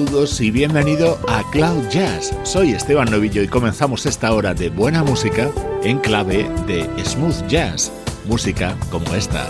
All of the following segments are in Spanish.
Saludos y bienvenido a Cloud Jazz. Soy Esteban Novillo y comenzamos esta hora de buena música en clave de smooth jazz, música como esta.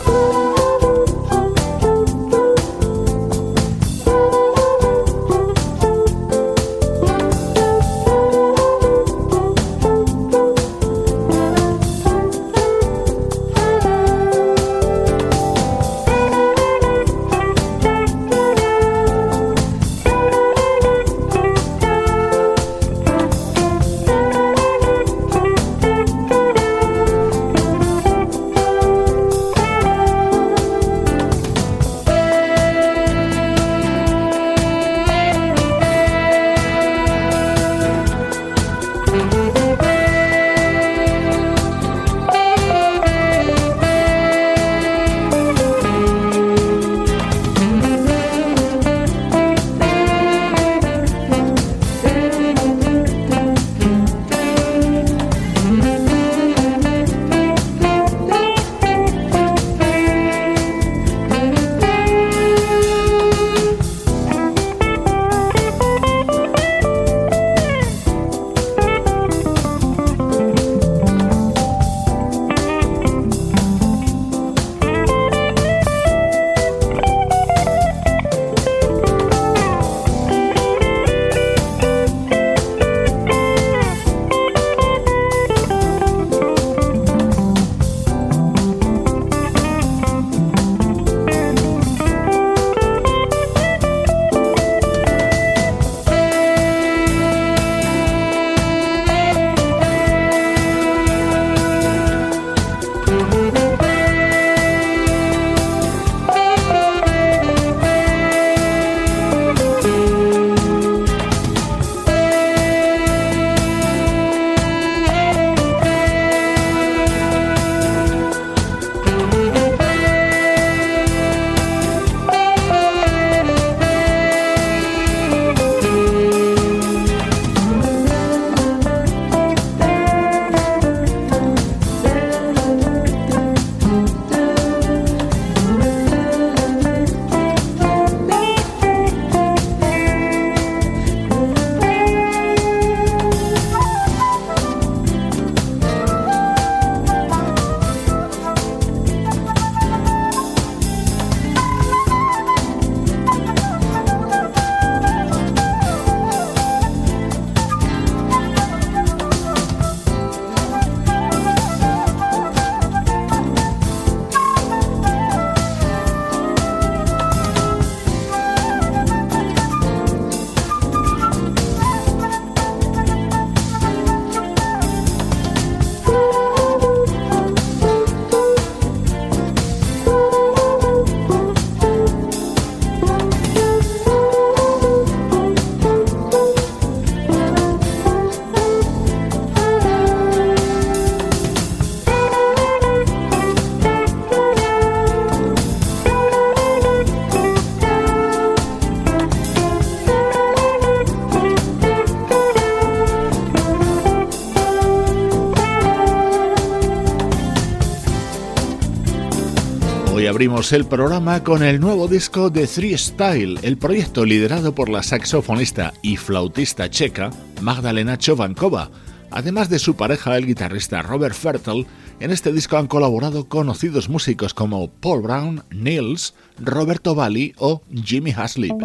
Abrimos el programa con el nuevo disco de Three Style, el proyecto liderado por la saxofonista y flautista checa Magdalena Chovankova, además de su pareja el guitarrista Robert Fertel, En este disco han colaborado conocidos músicos como Paul Brown, Nils, Roberto Valli o Jimmy Haslip.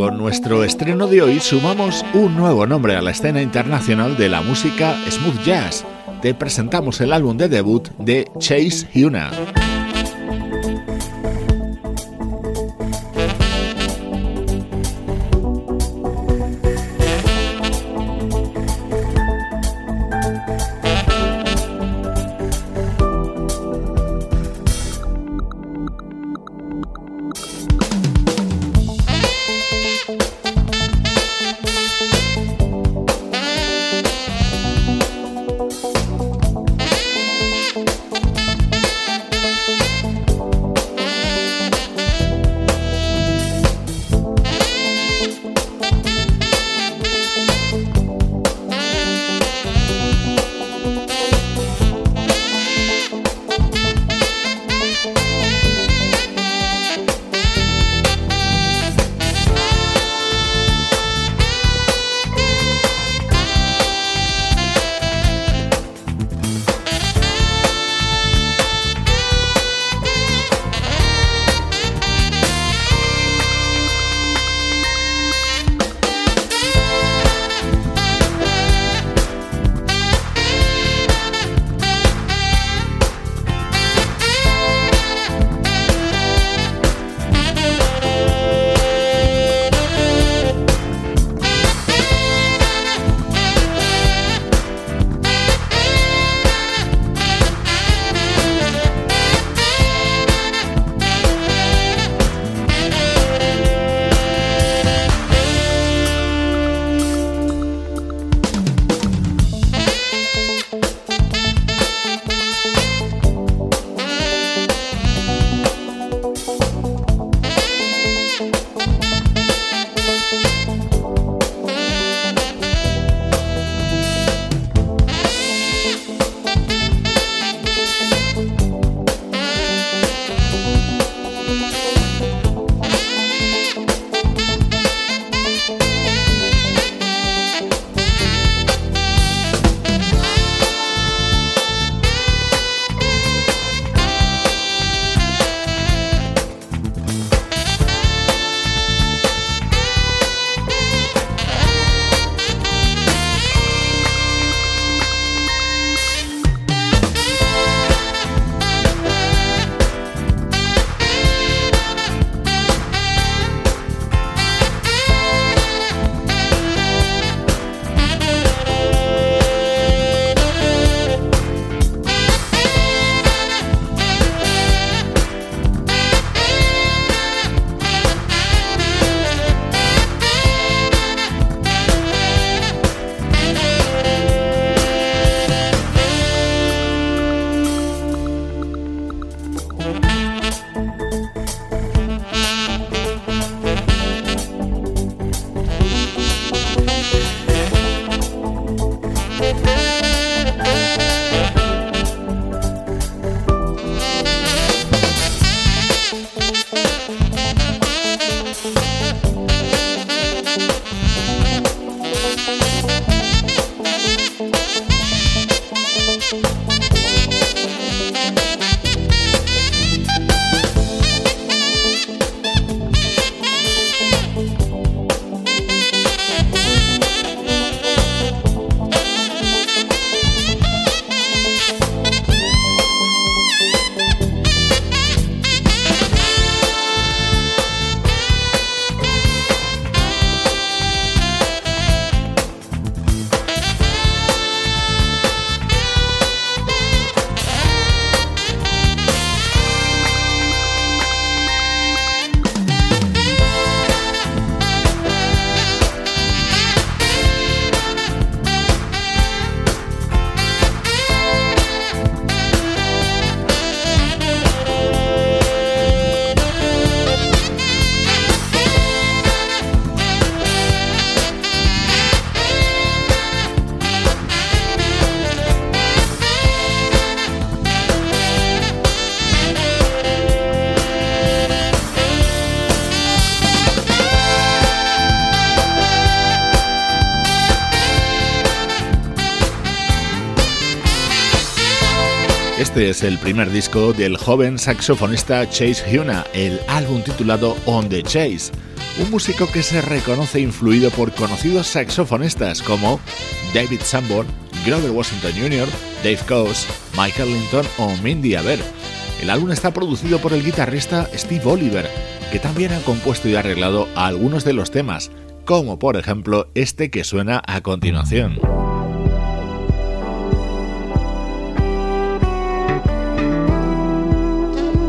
Con nuestro estreno de hoy sumamos un nuevo nombre a la escena internacional de la música smooth jazz. Te presentamos el álbum de debut de Chase Huna. Es el primer disco del joven saxofonista Chase Huna, el álbum titulado On the Chase, un músico que se reconoce influido por conocidos saxofonistas como David Sanborn, Grover Washington Jr., Dave Coase, Michael Linton o Mindy Aber. El álbum está producido por el guitarrista Steve Oliver, que también ha compuesto y arreglado algunos de los temas, como por ejemplo este que suena a continuación.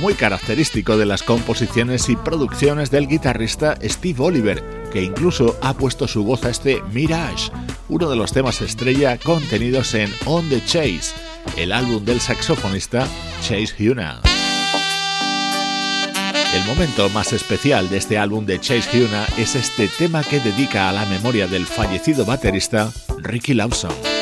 Muy característico de las composiciones y producciones del guitarrista Steve Oliver, que incluso ha puesto su voz a este Mirage, uno de los temas estrella contenidos en On the Chase, el álbum del saxofonista Chase Huna. El momento más especial de este álbum de Chase Huna es este tema que dedica a la memoria del fallecido baterista Ricky Lawson.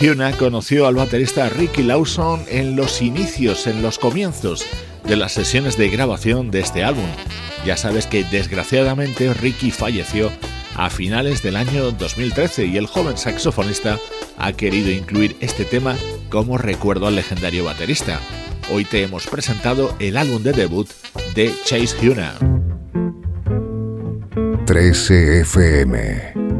Huna conoció al baterista Ricky Lawson en los inicios, en los comienzos de las sesiones de grabación de este álbum. Ya sabes que desgraciadamente Ricky falleció a finales del año 2013 y el joven saxofonista ha querido incluir este tema como recuerdo al legendario baterista. Hoy te hemos presentado el álbum de debut de Chase Huna. 13 FM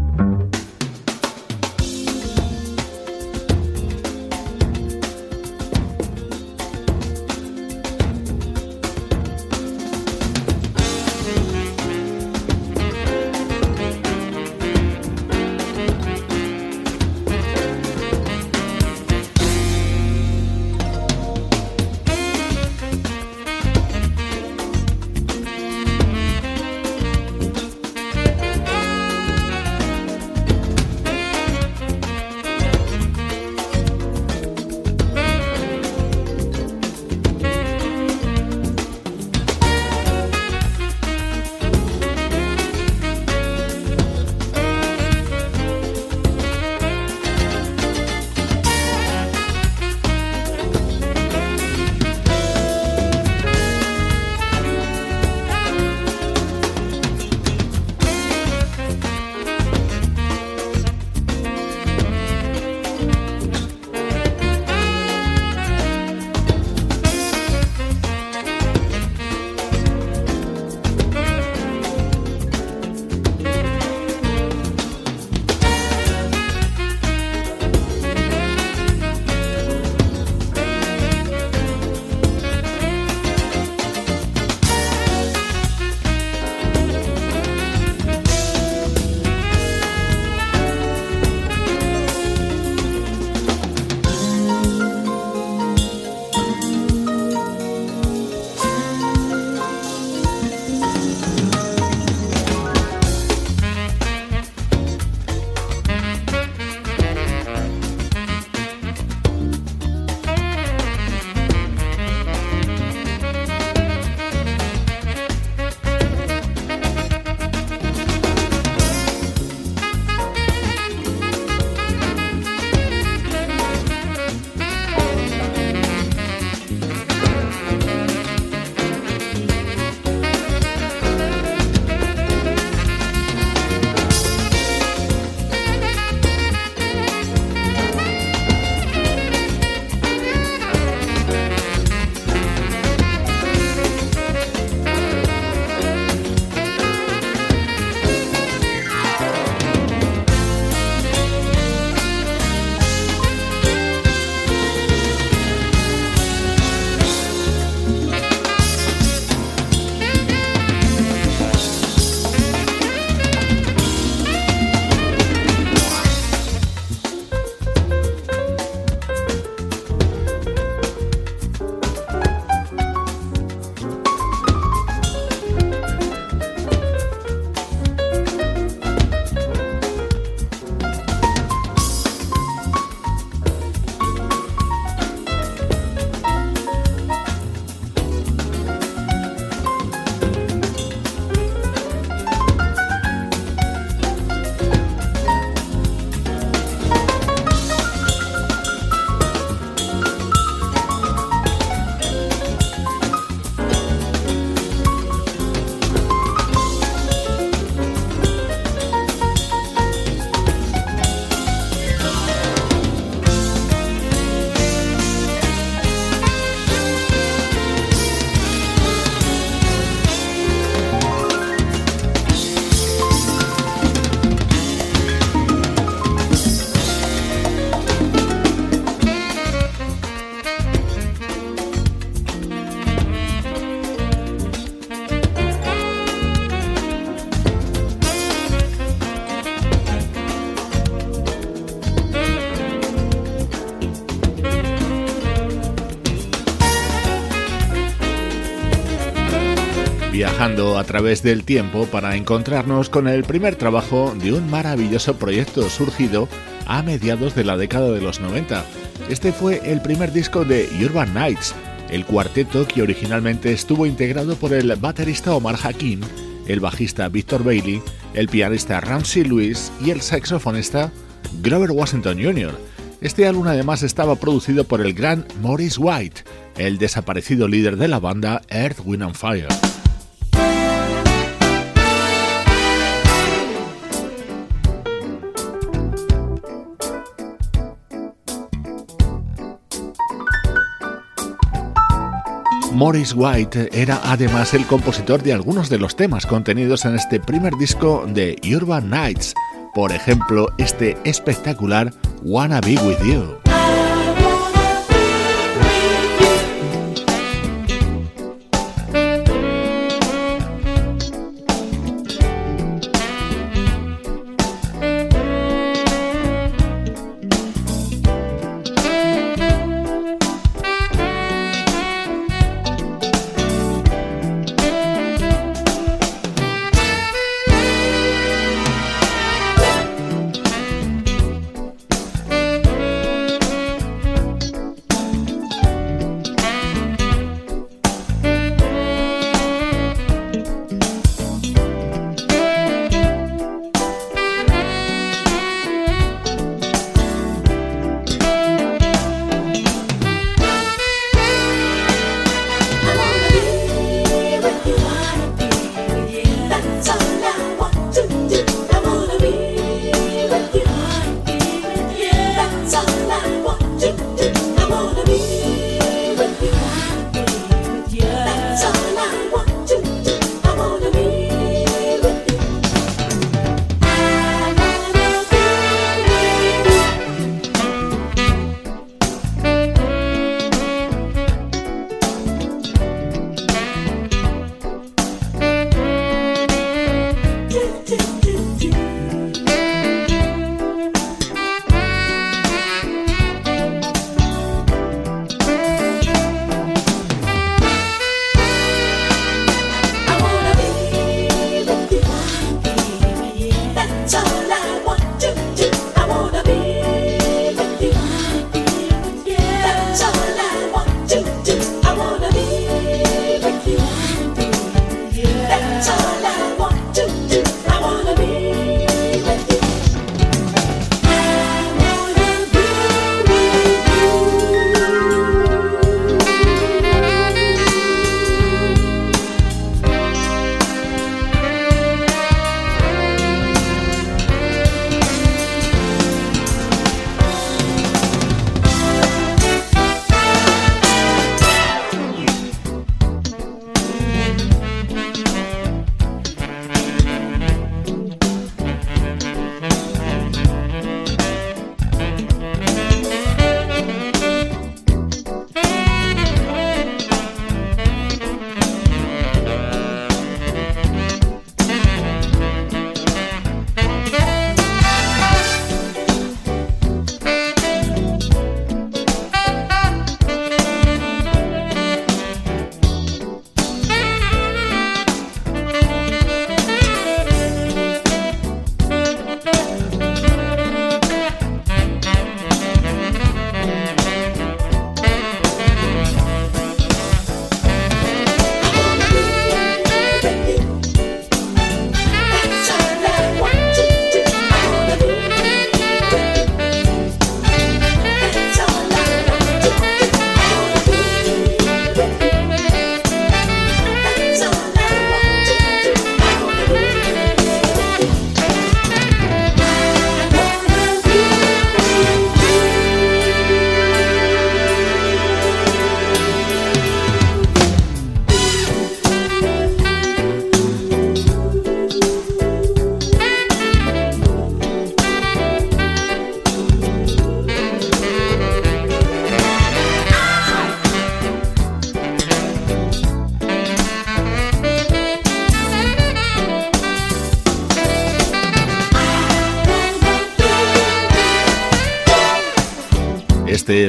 A través del tiempo para encontrarnos con el primer trabajo de un maravilloso proyecto surgido a mediados de la década de los 90. Este fue el primer disco de Urban Nights, el cuarteto que originalmente estuvo integrado por el baterista Omar Hakim, el bajista Victor Bailey, el pianista Ramsey Lewis y el saxofonista Grover Washington Jr. Este álbum además estaba producido por el gran Maurice White, el desaparecido líder de la banda Earth, Wind and Fire. Morris White era además el compositor de algunos de los temas contenidos en este primer disco de Urban Nights, por ejemplo este espectacular Wanna Be With You.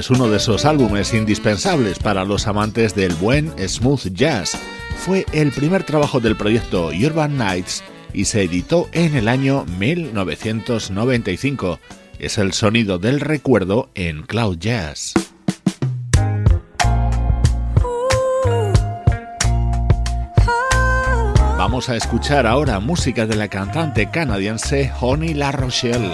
Es uno de esos álbumes indispensables para los amantes del buen smooth jazz. fue el primer trabajo del proyecto Urban Nights y se editó en el año 1995. Es el sonido del recuerdo en Cloud Jazz. Vamos a escuchar ahora música de la cantante canadiense Honey La Rochelle.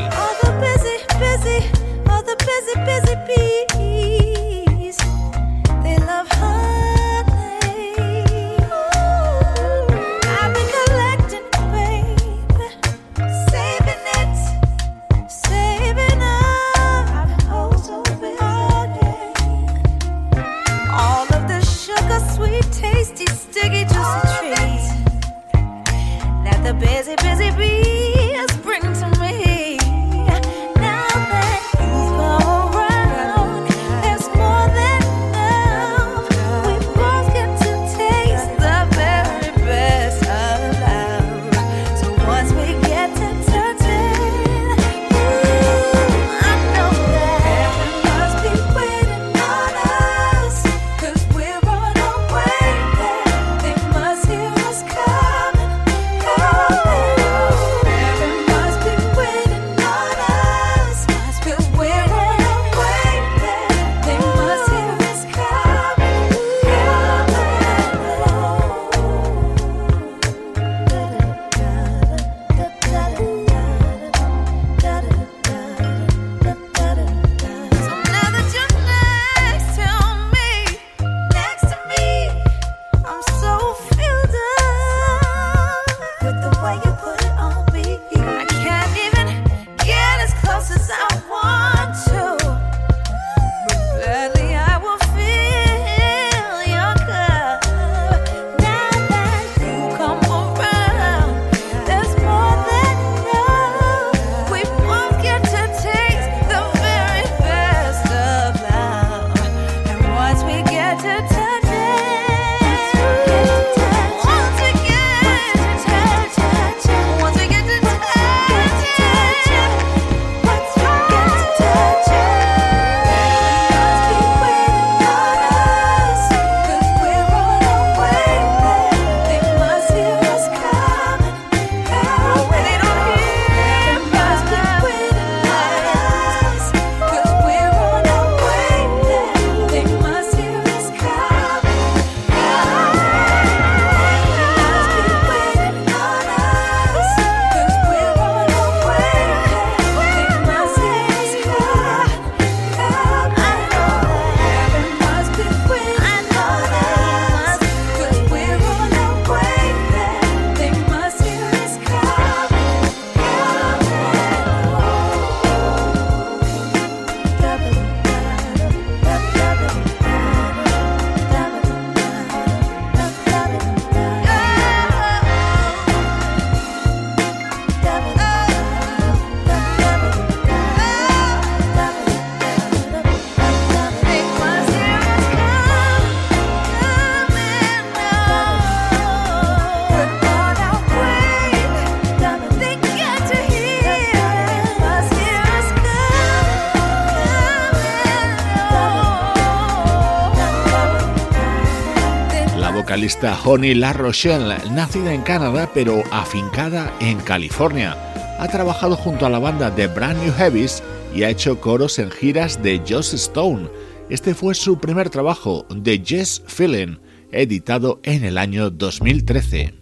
Honey La Rochelle, nacida en Canadá pero afincada en California. Ha trabajado junto a la banda de Brand New Heavies y ha hecho coros en giras de Joss Stone. Este fue su primer trabajo, The Jazz Feeling, editado en el año 2013.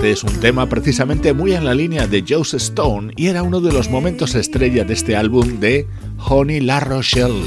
Este es un tema precisamente muy en la línea de Joss Stone y era uno de los momentos estrella de este álbum de Honey La Rochelle.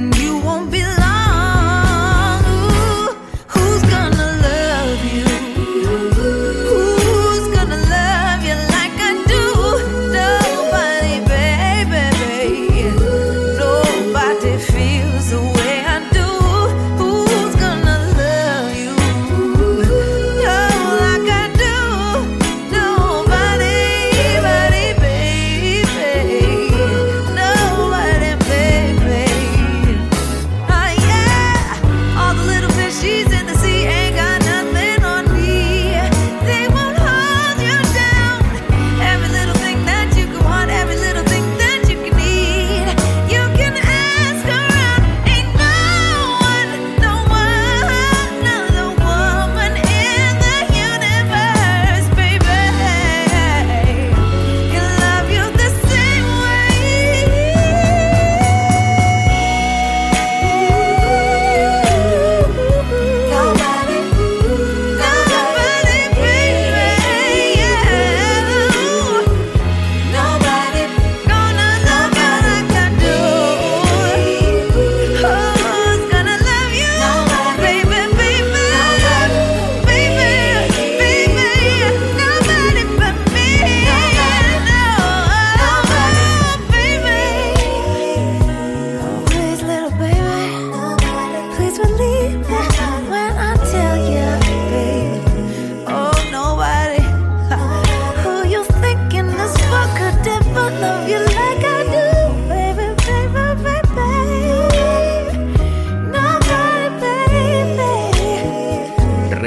and you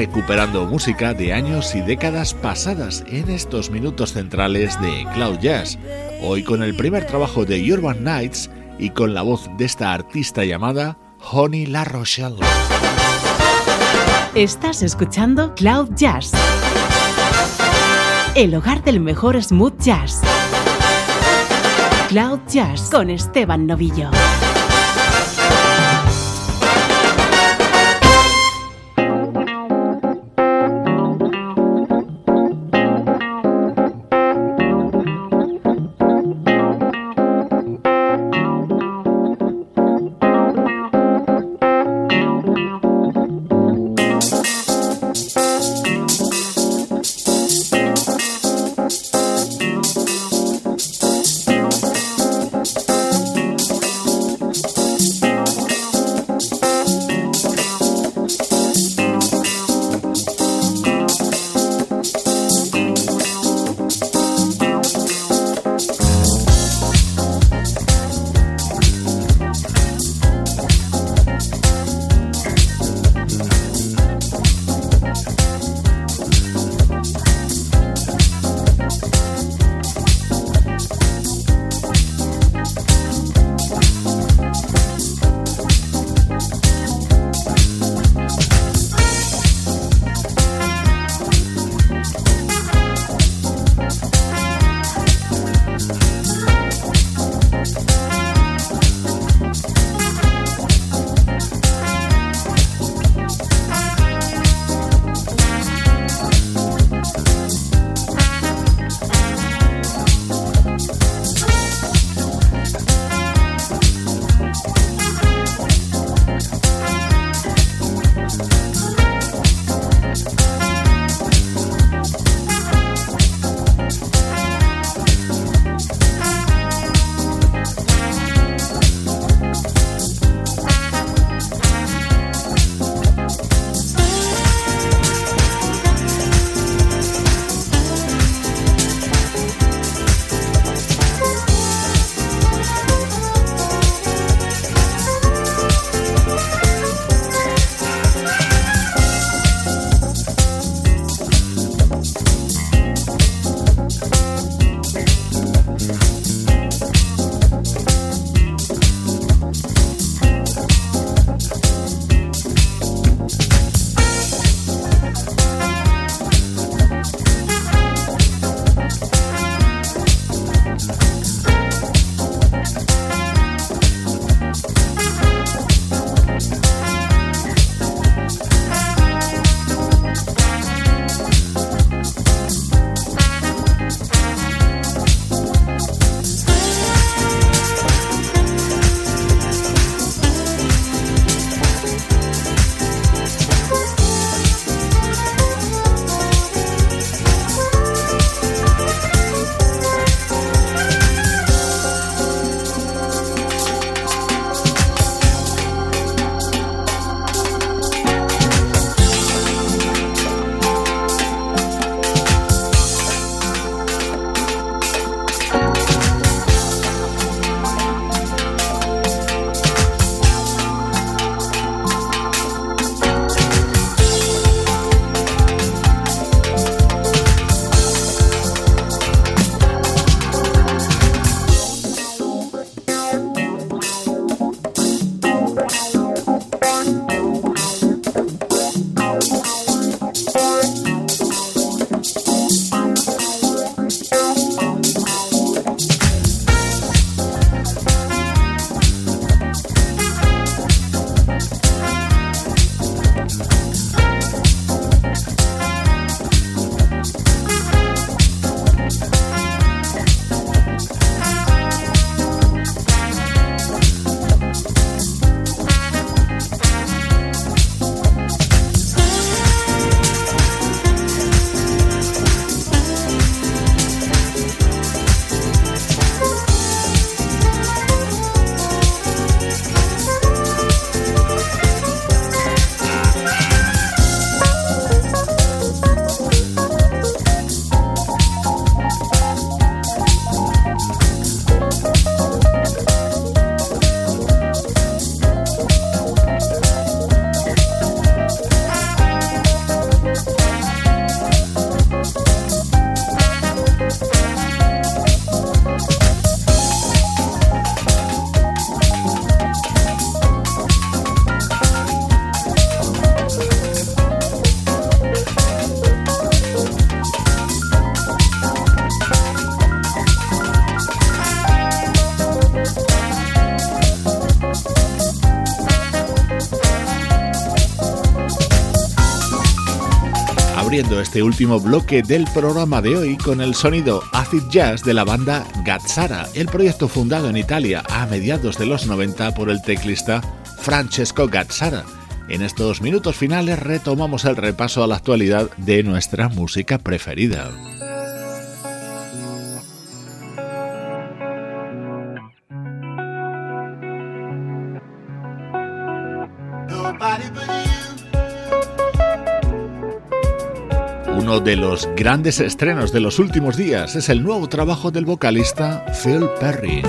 recuperando música de años y décadas pasadas en estos minutos centrales de Cloud Jazz, hoy con el primer trabajo de Urban Nights y con la voz de esta artista llamada Honey La Rochelle. Estás escuchando Cloud Jazz, el hogar del mejor smooth jazz. Cloud Jazz con Esteban Novillo. Abriendo este último bloque del programa de hoy con el sonido acid jazz de la banda Gazzara, el proyecto fundado en Italia a mediados de los 90 por el teclista Francesco Gazzara. En estos minutos finales retomamos el repaso a la actualidad de nuestra música preferida. Uno de los grandes estrenos de los últimos días es el nuevo trabajo del vocalista Phil Perry.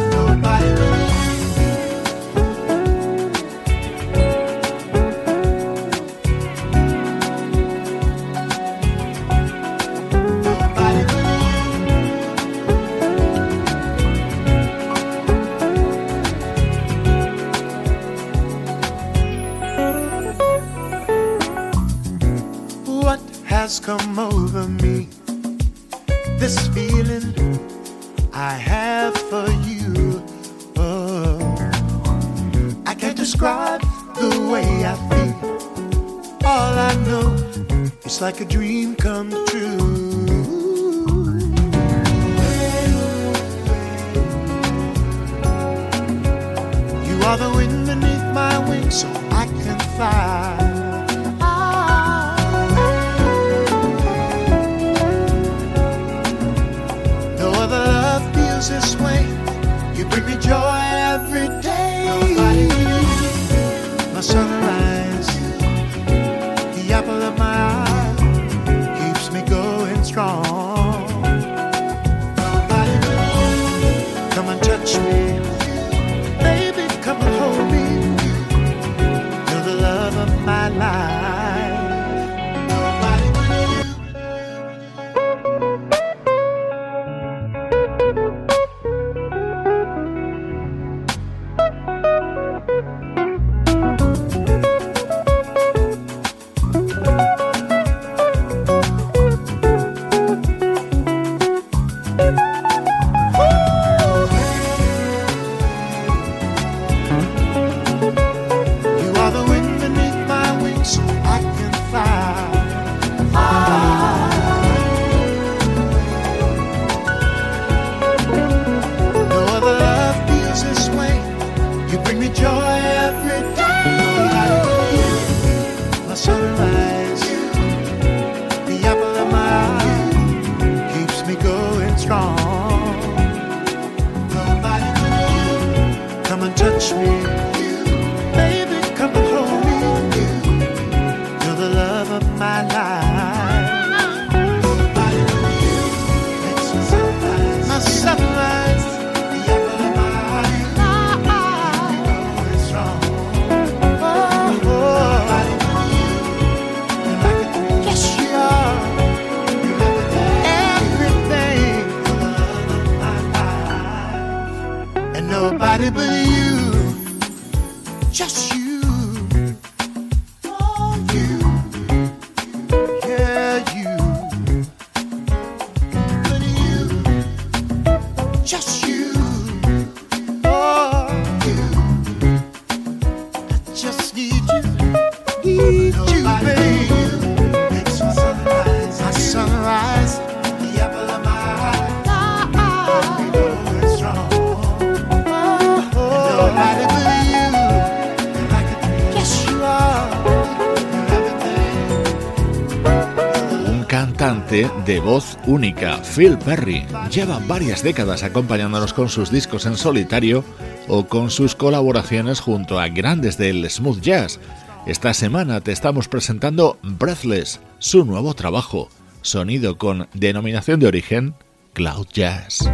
De voz única, Phil Perry. Lleva varias décadas acompañándonos con sus discos en solitario o con sus colaboraciones junto a grandes del smooth jazz. Esta semana te estamos presentando Breathless, su nuevo trabajo, sonido con denominación de origen Cloud Jazz.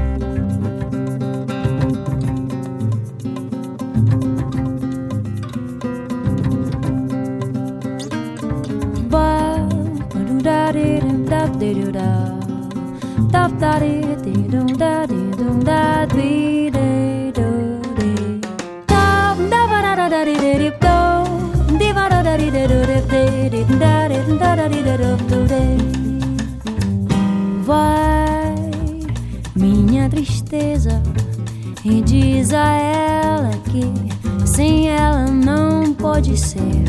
da da da da de da de do da de de do da da ba da da da de de do de da da de de do de de de da de da da de de vai minha tristeza. E diz a ela que sem ela não pode ser.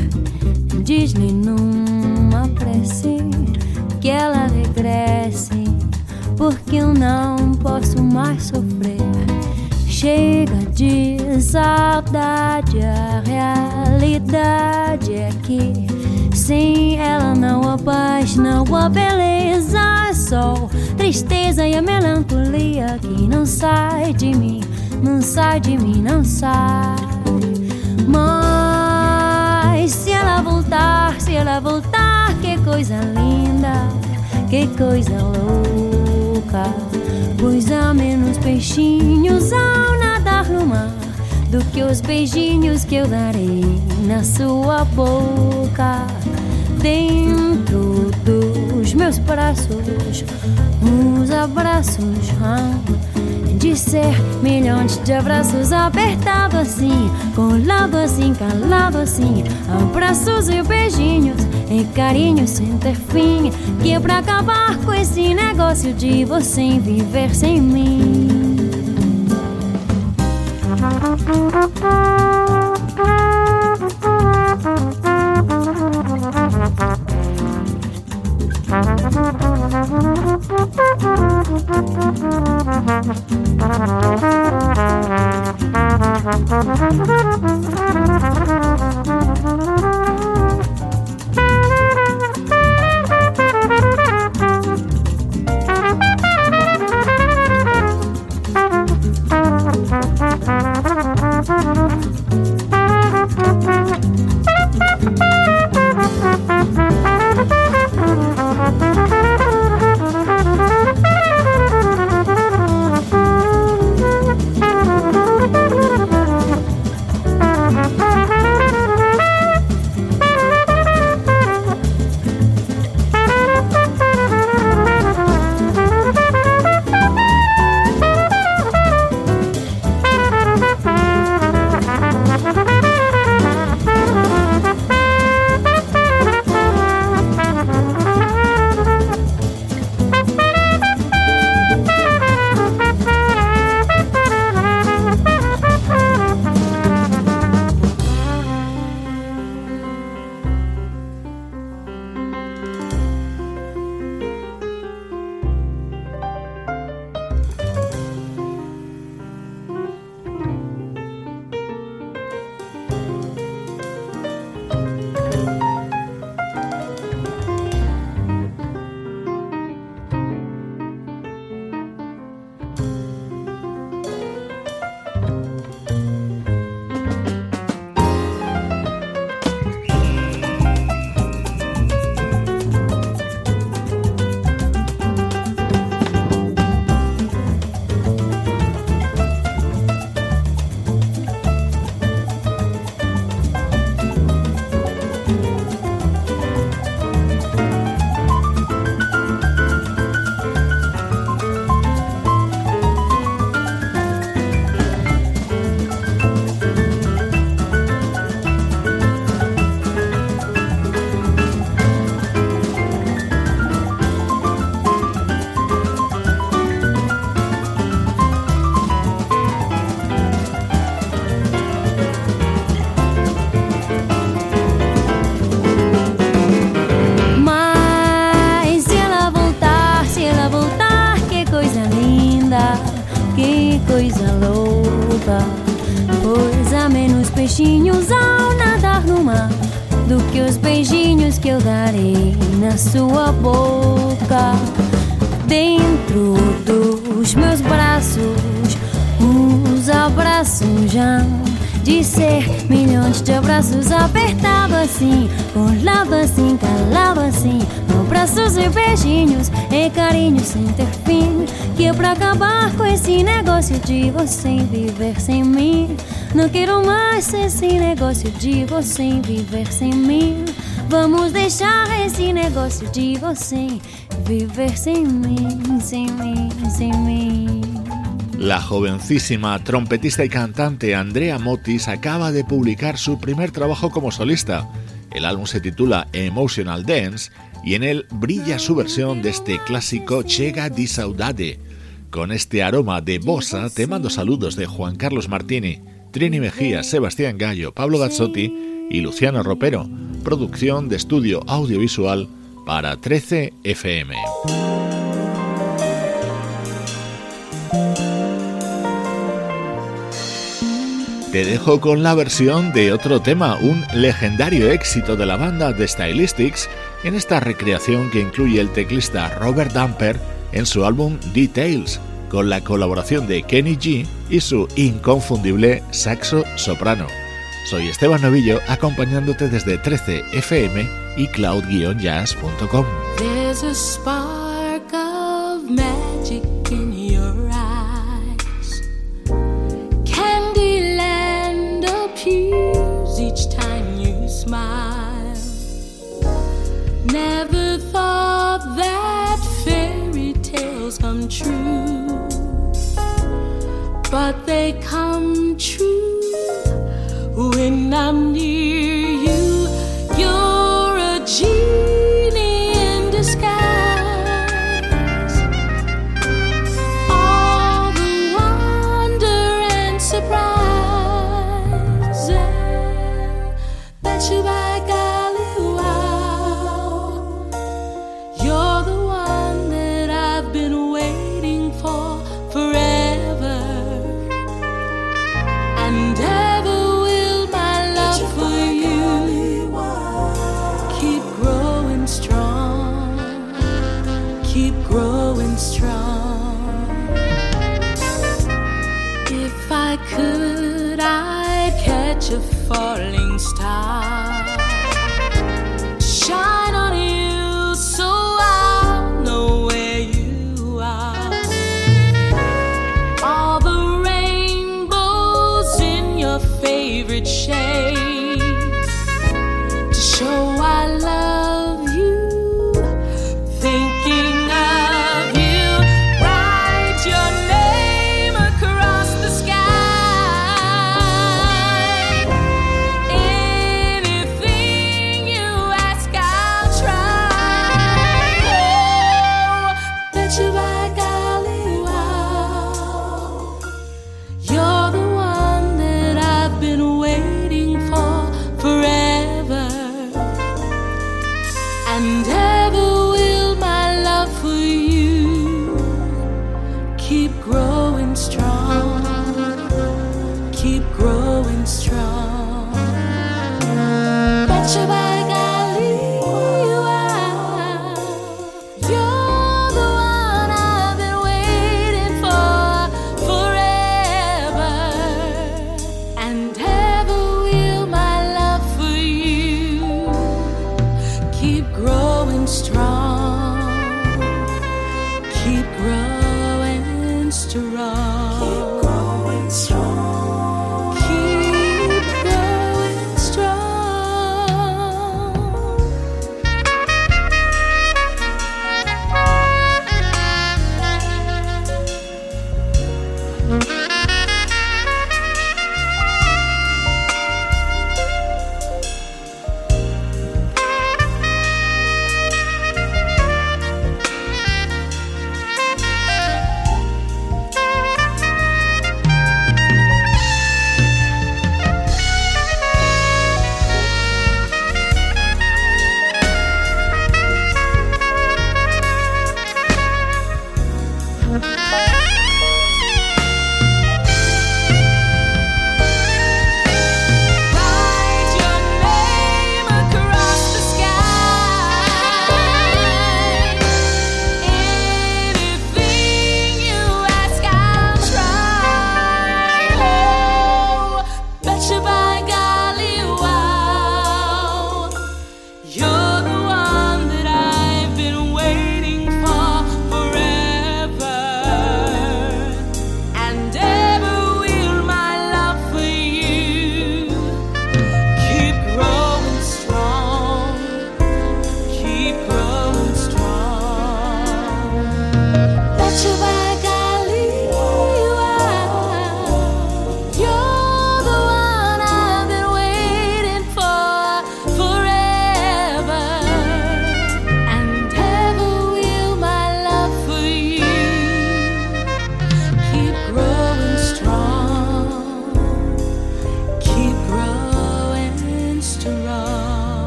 Diz-lhe numa prece que que eu não posso mais sofrer. Chega de saudade, a realidade é que sem ela não há paz, não há beleza, só tristeza e a melancolia que não sai de mim, não sai de mim, não sai. Mas se ela voltar, se ela voltar, coisa linda, que coisa louca. Pois há menos peixinhos ao nadar no mar do que os beijinhos que eu darei na sua boca. Dentro dos meus braços, uns abraços. De ser milhões de abraços apertados assim, colado assim, calado assim, abraços e beijinhos e carinhos sem ter fim, que é pra acabar com esse negócio de você viver sem mim. peixinhos ao nadar no mar do que os beijinhos que eu darei na sua boca. Dentro dos meus braços, os abraços já de ser milhões de abraços apertado assim, colado assim, calado assim, abraços e beijinhos e carinhos sem ter fim. Que é pra acabar com esse negócio de você viver sem mim. Não quero mais esse negócio de você viver sem mim. Vamos deixar esse negócio de você viver sem mí, sin mí, sin mí. La jovencísima trompetista y cantante Andrea Motis acaba de publicar su primer trabajo como solista. El álbum se titula Emotional Dance y en él brilla su versión de este clásico Chega di Saudade. Con este aroma de bossa te mando saludos de Juan Carlos Martini, Trini Mejía, Sebastián Gallo, Pablo Gazzotti y Luciano Ropero, producción de estudio audiovisual para 13 FM. Te dejo con la versión de otro tema, un legendario éxito de la banda The Stylistics, en esta recreación que incluye el teclista Robert Damper en su álbum Details, con la colaboración de Kenny G y su inconfundible saxo soprano. Soy Esteban Novillo acompañándote desde 13 FM y cloud-jazz.com. Never thought that fairy tales come true, but they come true when I'm near